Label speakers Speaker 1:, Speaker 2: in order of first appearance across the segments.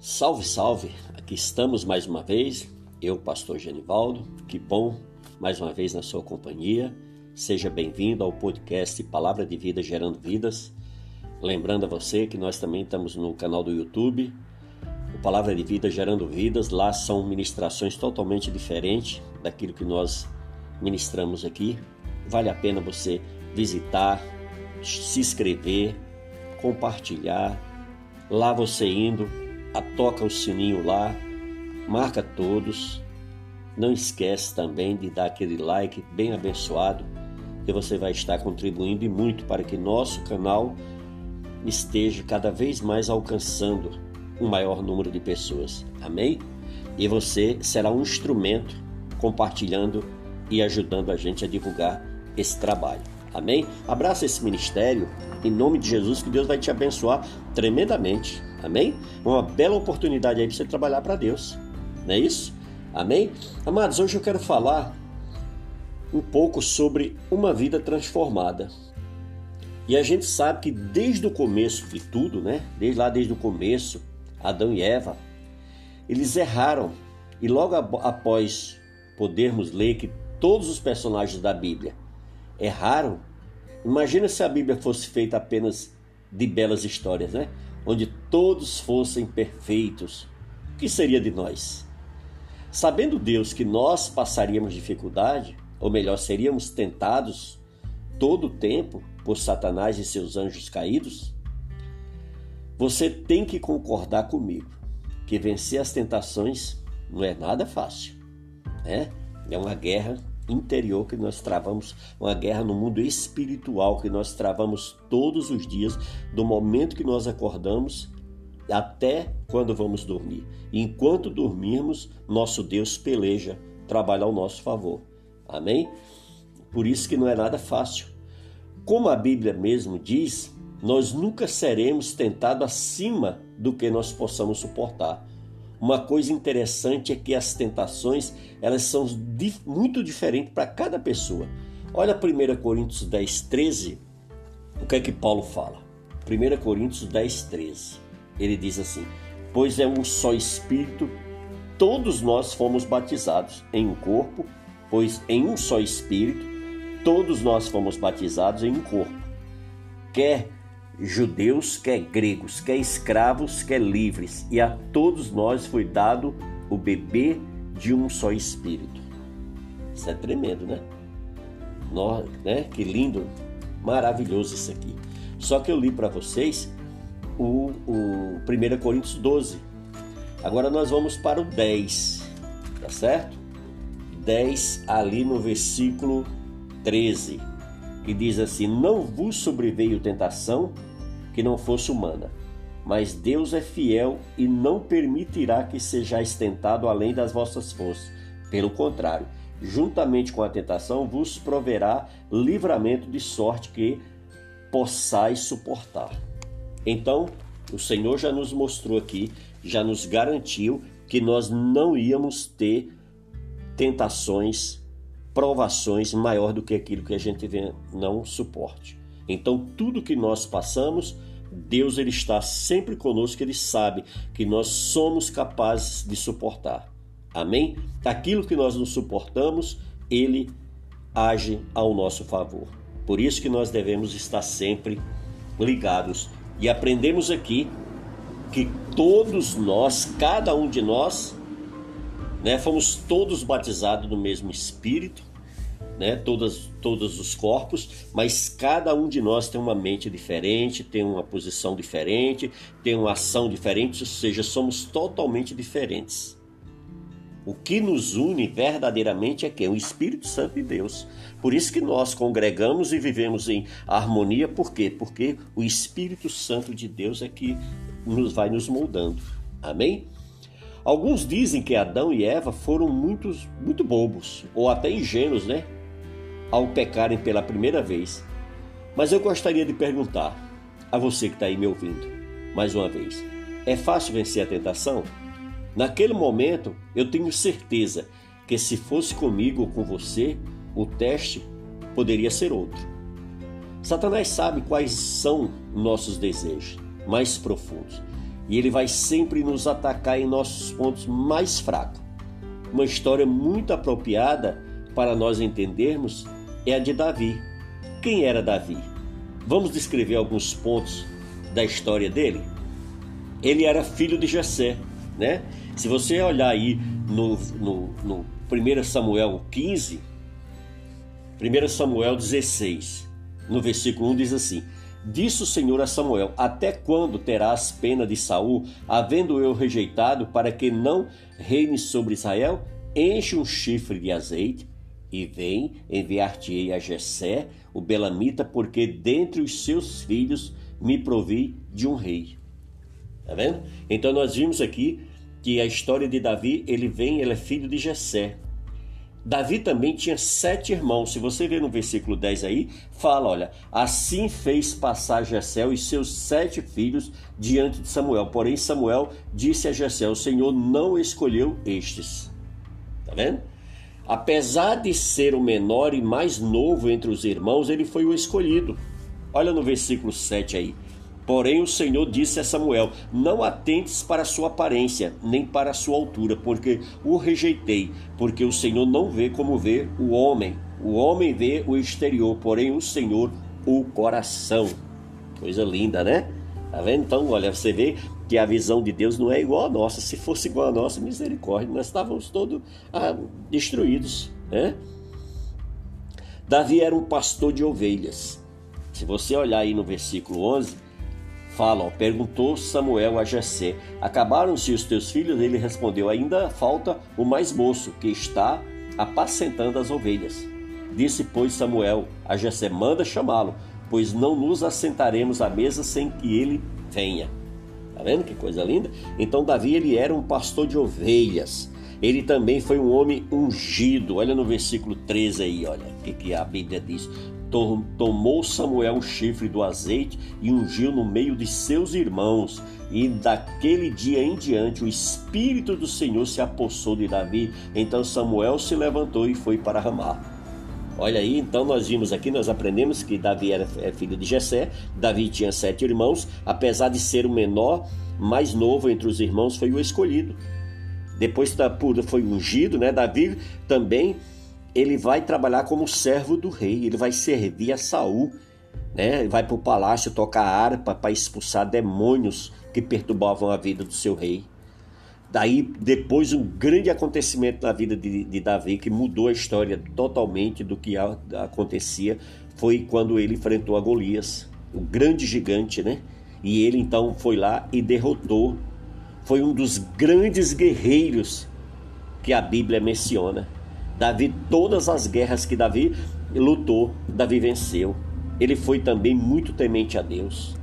Speaker 1: Salve, salve! Aqui estamos mais uma vez, eu, pastor Genivaldo. Que bom mais uma vez na sua companhia. Seja bem-vindo ao podcast Palavra de Vida Gerando Vidas. Lembrando a você que nós também estamos no canal do YouTube, o Palavra de Vida Gerando Vidas. Lá são ministrações totalmente diferentes daquilo que nós ministramos aqui. Vale a pena você visitar, se inscrever, compartilhar. Lá você indo, toca o sininho lá, marca todos. Não esquece também de dar aquele like bem abençoado, que você vai estar contribuindo e muito para que nosso canal esteja cada vez mais alcançando um maior número de pessoas. Amém? E você será um instrumento compartilhando e ajudando a gente a divulgar esse trabalho. Amém? Abraça esse ministério em nome de Jesus, que Deus vai te abençoar tremendamente. Amém? Uma bela oportunidade aí para você trabalhar para Deus. Não é isso? Amém? Amados, hoje eu quero falar um pouco sobre uma vida transformada. E a gente sabe que desde o começo de tudo, né? Desde lá desde o começo, Adão e Eva, eles erraram. E logo após podermos ler que todos os personagens da Bíblia erraram, imagina se a Bíblia fosse feita apenas de belas histórias, né? Onde todos fossem perfeitos, o que seria de nós? Sabendo Deus que nós passaríamos dificuldade, ou melhor, seríamos tentados todo o tempo por Satanás e seus anjos caídos, você tem que concordar comigo que vencer as tentações não é nada fácil, né? É uma guerra interior que nós travamos, uma guerra no mundo espiritual que nós travamos todos os dias, do momento que nós acordamos até quando vamos dormir. Enquanto dormirmos, nosso Deus peleja, trabalha ao nosso favor. Amém? Por isso que não é nada fácil. Como a Bíblia mesmo diz, nós nunca seremos tentados acima do que nós possamos suportar. Uma coisa interessante é que as tentações elas são muito diferentes para cada pessoa. Olha 1 Coríntios 10, 13, o que é que Paulo fala? 1 Coríntios 10, 13. Ele diz assim: Pois é um só Espírito, todos nós fomos batizados em um corpo, pois em um só Espírito, todos nós fomos batizados em um corpo. Quer judeus, quer gregos, quer escravos, quer livres, e a todos nós foi dado o bebê de um só espírito. Isso é tremendo, né? Nós, né? Que lindo, maravilhoso isso aqui. Só que eu li para vocês o, o 1 Coríntios 12. Agora nós vamos para o 10, tá certo? 10 ali no versículo 13, que diz assim: Não vos sobreveio tentação que não fosse humana. Mas Deus é fiel e não permitirá que sejais tentado além das vossas forças. Pelo contrário, juntamente com a tentação vos proverá livramento de sorte que possais suportar. Então, o Senhor já nos mostrou aqui, já nos garantiu que nós não íamos ter tentações, provações maior do que aquilo que a gente não suporte. Então, tudo que nós passamos, Deus ele está sempre conosco, ele sabe que nós somos capazes de suportar. Amém? Aquilo que nós não suportamos, ele age ao nosso favor. Por isso que nós devemos estar sempre ligados e aprendemos aqui que todos nós, cada um de nós, né, fomos todos batizados no mesmo Espírito, né? Todas, todos os corpos, mas cada um de nós tem uma mente diferente, tem uma posição diferente, tem uma ação diferente, ou seja, somos totalmente diferentes. O que nos une verdadeiramente é quem? O Espírito Santo de Deus. Por isso que nós congregamos e vivemos em harmonia, por quê? Porque o Espírito Santo de Deus é que nos vai nos moldando. Amém? Alguns dizem que Adão e Eva foram muito, muito bobos, ou até ingênuos, né? Ao pecarem pela primeira vez. Mas eu gostaria de perguntar a você que está aí me ouvindo, mais uma vez: é fácil vencer a tentação? Naquele momento, eu tenho certeza que se fosse comigo ou com você, o teste poderia ser outro. Satanás sabe quais são nossos desejos mais profundos. e ele vai sempre nos atacar em nossos pontos mais fracos. Uma história muito apropriada para nós entendermos é a de Davi. Quem era Davi? Vamos descrever alguns pontos da história dele? Ele era filho de Jessé, né? Se você olhar aí no, no, no 1 Samuel 15, 1 Samuel 16, no versículo 1 diz assim: Disse o Senhor a Samuel: Até quando terás pena de Saul, havendo eu rejeitado, para que não reine sobre Israel? Enche um chifre de azeite e vem enviar-te-ei a Jessé, o belamita, porque dentre os seus filhos me provi de um rei. Tá vendo? Então nós vimos aqui que a história de Davi, ele vem, ele é filho de Jessé. Davi também tinha sete irmãos. Se você ver no versículo 10 aí, fala: olha, assim fez passar Jessé e seus sete filhos diante de Samuel. Porém, Samuel disse a Jessé: O Senhor não escolheu estes. Tá vendo? Apesar de ser o menor e mais novo entre os irmãos, ele foi o escolhido. Olha no versículo 7 aí. Porém, o Senhor disse a Samuel: Não atentes para a sua aparência, nem para a sua altura, porque o rejeitei, porque o Senhor não vê como vê o homem. O homem vê o exterior, porém o Senhor o coração. Coisa linda, né? Tá vendo? Então, olha, você vê que a visão de Deus não é igual a nossa. Se fosse igual a nossa, misericórdia, nós estávamos todos ah, destruídos, né? Davi era um pastor de ovelhas. Se você olhar aí no versículo 11, fala, ó, perguntou Samuel a Jessé: Acabaram-se os teus filhos? Ele respondeu: Ainda falta o mais moço, que está apacentando as ovelhas. Disse, pois, Samuel a Jessé: Manda chamá-lo, pois não nos assentaremos à mesa sem que ele venha. Tá vendo que coisa linda? Então Davi ele era um pastor de ovelhas. Ele também foi um homem ungido. Olha no versículo 13 aí, olha o que, que a Bíblia diz tomou Samuel o chifre do azeite e ungiu no meio de seus irmãos. E daquele dia em diante o Espírito do Senhor se apossou de Davi. Então Samuel se levantou e foi para Ramá. Olha aí, então nós vimos aqui, nós aprendemos que Davi era é filho de Jessé, Davi tinha sete irmãos, apesar de ser o menor, mais novo entre os irmãos, foi o escolhido. Depois foi ungido, né? Davi também ele vai trabalhar como servo do rei, ele vai servir a Saul, né? Vai para o palácio tocar harpa para expulsar demônios que perturbavam a vida do seu rei. Daí, depois, um grande acontecimento na vida de, de Davi que mudou a história totalmente do que a, acontecia foi quando ele enfrentou a Golias, o grande gigante, né? E ele então foi lá e derrotou. Foi um dos grandes guerreiros que a Bíblia menciona. Davi, todas as guerras que Davi lutou, Davi venceu. Ele foi também muito temente a Deus.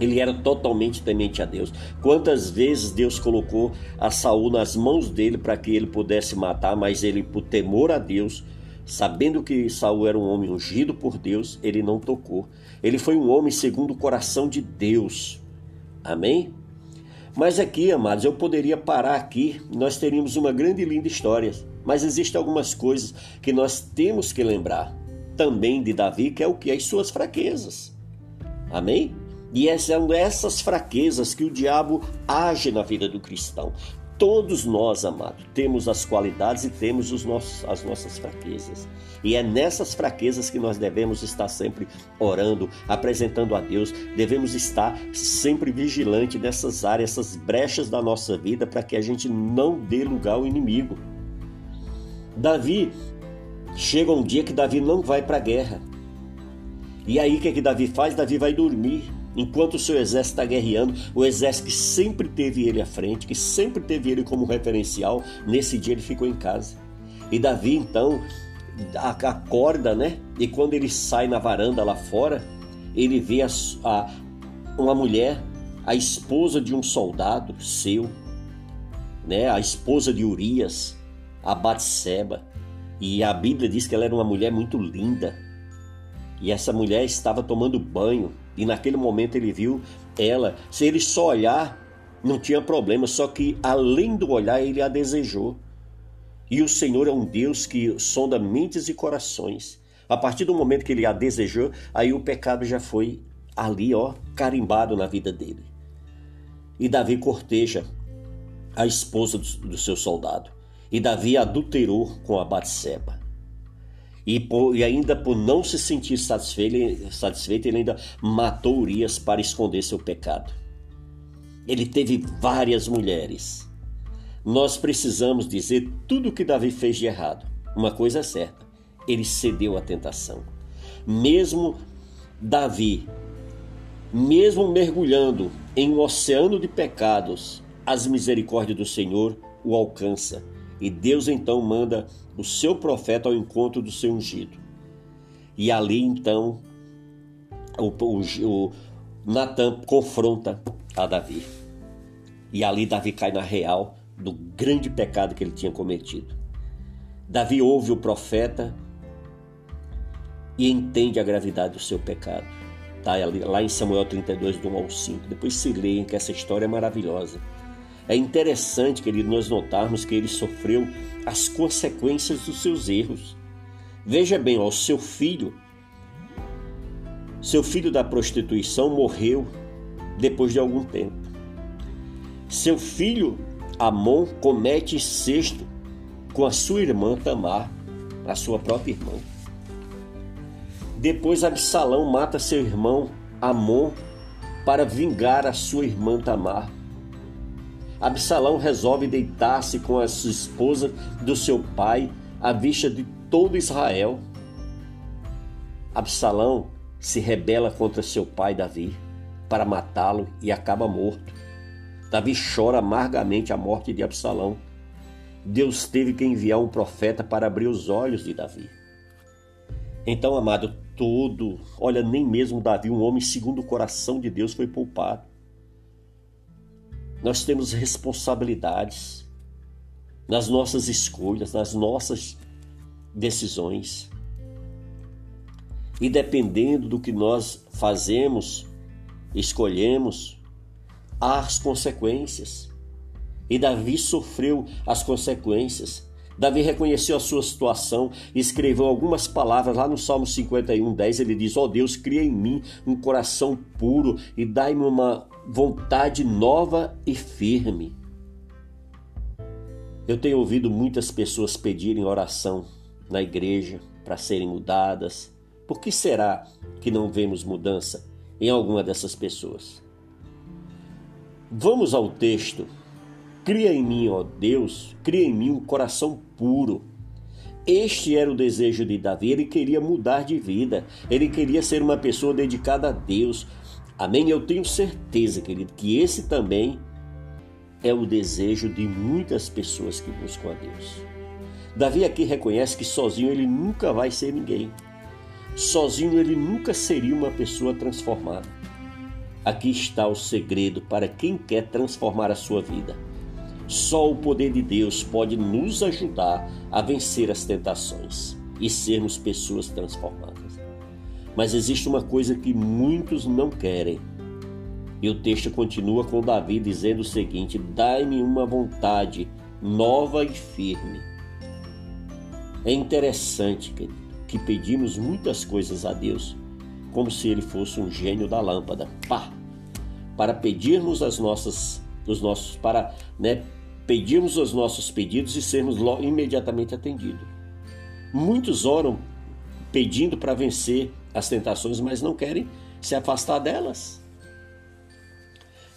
Speaker 1: Ele era totalmente temente a Deus. Quantas vezes Deus colocou a Saul nas mãos dele para que ele pudesse matar, mas ele, por temor a Deus, sabendo que Saul era um homem ungido por Deus, ele não tocou. Ele foi um homem segundo o coração de Deus. Amém? Mas aqui, amados, eu poderia parar aqui, nós teríamos uma grande e linda história. Mas existem algumas coisas que nós temos que lembrar também de Davi, que é o que? As suas fraquezas. Amém? E são essas fraquezas que o diabo age na vida do cristão. Todos nós, amados, temos as qualidades e temos os nossos, as nossas fraquezas. E é nessas fraquezas que nós devemos estar sempre orando, apresentando a Deus. Devemos estar sempre vigilante nessas áreas, essas brechas da nossa vida, para que a gente não dê lugar ao inimigo. Davi, chega um dia que Davi não vai para a guerra. E aí o que, é que Davi faz? Davi vai dormir. Enquanto o seu exército está guerreando, o exército que sempre teve ele à frente, que sempre teve ele como referencial, nesse dia ele ficou em casa. E Davi então acorda, né? E quando ele sai na varanda lá fora, ele vê a, a, uma mulher, a esposa de um soldado seu, né? A esposa de Urias, a Batseba. E a Bíblia diz que ela era uma mulher muito linda. E essa mulher estava tomando banho. E naquele momento ele viu ela. Se ele só olhar, não tinha problema. Só que além do olhar, ele a desejou. E o Senhor é um Deus que sonda mentes e corações. A partir do momento que ele a desejou, aí o pecado já foi ali, ó, carimbado na vida dele. e Davi corteja a esposa do, seu soldado. E Davi adulterou com a Batseba. E, por, e, ainda por não se sentir satisfeito, satisfeito, ele ainda matou Urias para esconder seu pecado. Ele teve várias mulheres. Nós precisamos dizer tudo o que Davi fez de errado. Uma coisa é certa: ele cedeu à tentação. Mesmo Davi, mesmo mergulhando em um oceano de pecados, as misericórdias do Senhor o alcança. E Deus então manda o seu profeta ao encontro do seu ungido. E ali então o, o, o Natan confronta a Davi. E ali Davi cai na real do grande pecado que ele tinha cometido. Davi ouve o profeta e entende a gravidade do seu pecado. Tá lá em Samuel 32, do 1 ao 5. Depois se leem que essa história é maravilhosa. É interessante, querido, nós notarmos que ele sofreu as consequências dos seus erros. Veja bem, ó, seu filho, seu filho da prostituição morreu depois de algum tempo. Seu filho Amon comete incesto com a sua irmã Tamar, a sua própria irmã. Depois Absalão mata seu irmão Amon para vingar a sua irmã Tamar. Absalão resolve deitar-se com a sua esposa do seu pai à vista de todo Israel. Absalão se rebela contra seu pai Davi para matá-lo e acaba morto. Davi chora amargamente a morte de Absalão. Deus teve que enviar um profeta para abrir os olhos de Davi. Então, amado, todo, olha, nem mesmo Davi, um homem segundo o coração de Deus, foi poupado. Nós temos responsabilidades nas nossas escolhas, nas nossas decisões. E dependendo do que nós fazemos, escolhemos, há as consequências. E Davi sofreu as consequências. Davi reconheceu a sua situação e escreveu algumas palavras lá no Salmo 51, 10. Ele diz: Ó oh Deus, cria em mim um coração puro e dai-me uma vontade nova e firme. Eu tenho ouvido muitas pessoas pedirem oração na igreja para serem mudadas. Por que será que não vemos mudança em alguma dessas pessoas? Vamos ao texto. Cria em mim, ó Deus, cria em mim um coração puro. Este era o desejo de Davi, ele queria mudar de vida, ele queria ser uma pessoa dedicada a Deus, Amém? Eu tenho certeza, querido, que esse também é o desejo de muitas pessoas que buscam a Deus. Davi aqui reconhece que sozinho ele nunca vai ser ninguém. Sozinho ele nunca seria uma pessoa transformada. Aqui está o segredo para quem quer transformar a sua vida. Só o poder de Deus pode nos ajudar a vencer as tentações e sermos pessoas transformadas. Mas existe uma coisa que muitos não querem. E o texto continua com Davi dizendo o seguinte: Dai-me uma vontade nova e firme. É interessante que, que pedimos muitas coisas a Deus, como se ele fosse um gênio da lâmpada. Pá! Para pedirmos as nossas, os nossos, para né, pedirmos os nossos pedidos e sermos imediatamente atendidos. Muitos oram pedindo para vencer as tentações, mas não querem se afastar delas.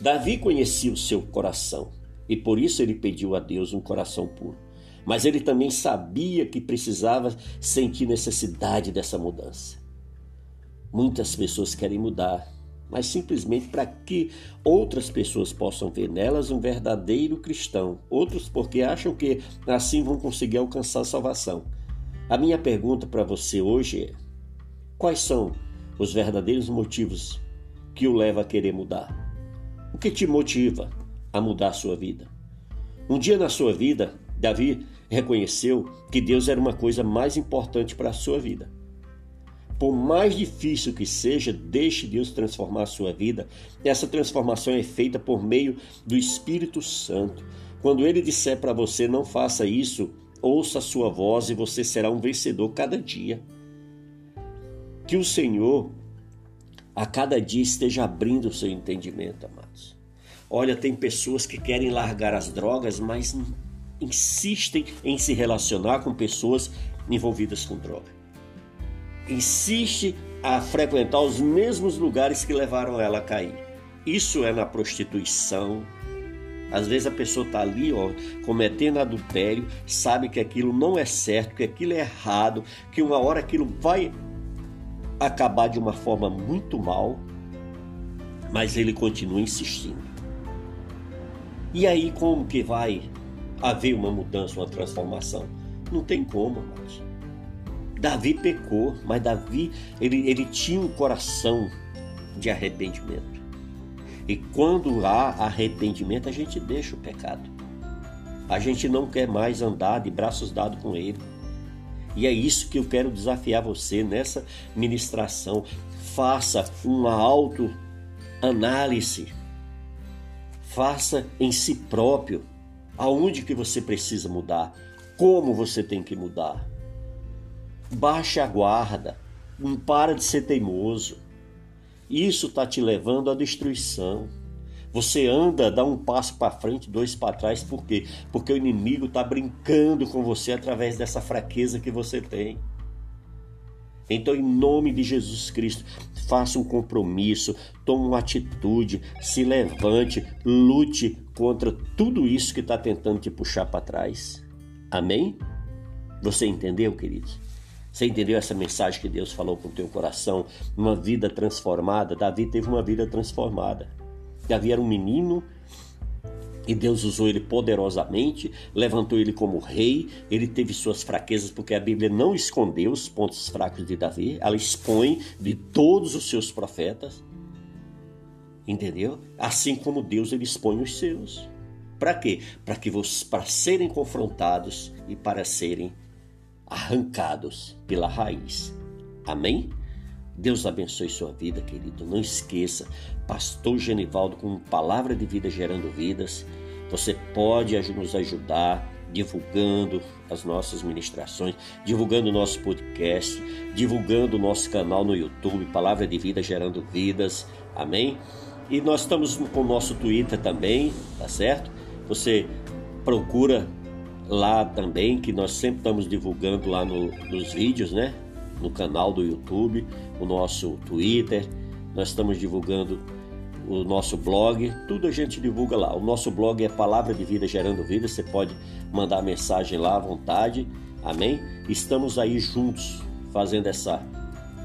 Speaker 1: Davi conhecia o seu coração e por isso ele pediu a Deus um coração puro. Mas ele também sabia que precisava sentir necessidade dessa mudança. Muitas pessoas querem mudar, mas simplesmente para que outras pessoas possam ver nelas um verdadeiro cristão, outros porque acham que assim vão conseguir alcançar a salvação. A minha pergunta para você hoje é: Quais são os verdadeiros motivos que o leva a querer mudar? O que te motiva a mudar a sua vida? Um dia na sua vida, Davi reconheceu que Deus era uma coisa mais importante para a sua vida. Por mais difícil que seja, deixe Deus transformar a sua vida. Essa transformação é feita por meio do Espírito Santo. Quando ele disser para você não faça isso, ouça a sua voz e você será um vencedor cada dia. Que o Senhor a cada dia esteja abrindo o seu entendimento, amados. Olha, tem pessoas que querem largar as drogas, mas insistem em se relacionar com pessoas envolvidas com droga. Insiste a frequentar os mesmos lugares que levaram ela a cair. Isso é na prostituição. Às vezes a pessoa está ali, ó, cometendo adultério, sabe que aquilo não é certo, que aquilo é errado, que uma hora aquilo vai acabar de uma forma muito mal, mas ele continua insistindo. E aí como que vai haver uma mudança, uma transformação? Não tem como, mais. Davi pecou, mas Davi ele, ele tinha um coração de arrependimento. E quando há arrependimento, a gente deixa o pecado. A gente não quer mais andar de braços dados com ele. E é isso que eu quero desafiar você nessa ministração. Faça uma autoanálise. Faça em si próprio aonde que você precisa mudar, como você tem que mudar. Baixe a guarda, não para de ser teimoso. Isso está te levando à destruição. Você anda, dá um passo para frente, dois para trás, por quê? Porque o inimigo está brincando com você através dessa fraqueza que você tem. Então, em nome de Jesus Cristo, faça um compromisso, tome uma atitude, se levante, lute contra tudo isso que está tentando te puxar para trás. Amém? Você entendeu, queridos? Você entendeu essa mensagem que Deus falou com o teu coração? Uma vida transformada. Davi teve uma vida transformada. Davi era um menino e Deus usou ele poderosamente, levantou ele como rei. Ele teve suas fraquezas, porque a Bíblia não escondeu os pontos fracos de Davi, ela expõe de todos os seus profetas. Entendeu? Assim como Deus ele expõe os seus. Para quê? Para que para serem confrontados e para serem arrancados pela raiz. Amém? Deus abençoe sua vida, querido. Não esqueça, Pastor Genivaldo com palavra de vida gerando vidas. Você pode nos ajudar divulgando as nossas ministrações, divulgando o nosso podcast, divulgando o nosso canal no YouTube, Palavra de Vida Gerando Vidas. Amém? E nós estamos com o nosso Twitter também, tá certo? Você procura lá também, que nós sempre estamos divulgando lá no, nos vídeos, né? No canal do YouTube, o nosso Twitter, nós estamos divulgando o nosso blog, tudo a gente divulga lá. O nosso blog é Palavra de Vida Gerando Vida, você pode mandar mensagem lá à vontade, amém? Estamos aí juntos fazendo essa,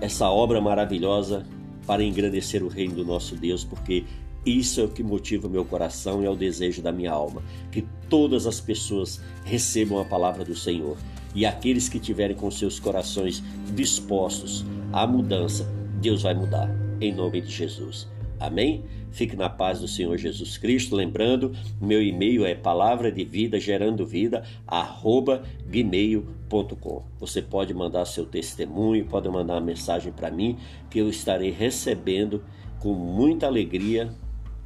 Speaker 1: essa obra maravilhosa para engrandecer o reino do nosso Deus, porque isso é o que motiva o meu coração e é o desejo da minha alma. Que todas as pessoas recebam a palavra do Senhor. E aqueles que tiverem com seus corações dispostos à mudança, Deus vai mudar. Em nome de Jesus. Amém? Fique na paz do Senhor Jesus Cristo. Lembrando, meu e-mail é palavra de vida gerando vida arroba gmail.com. Você pode mandar seu testemunho, pode mandar uma mensagem para mim que eu estarei recebendo com muita alegria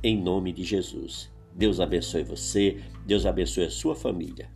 Speaker 1: em nome de Jesus. Deus abençoe você, Deus abençoe a sua família.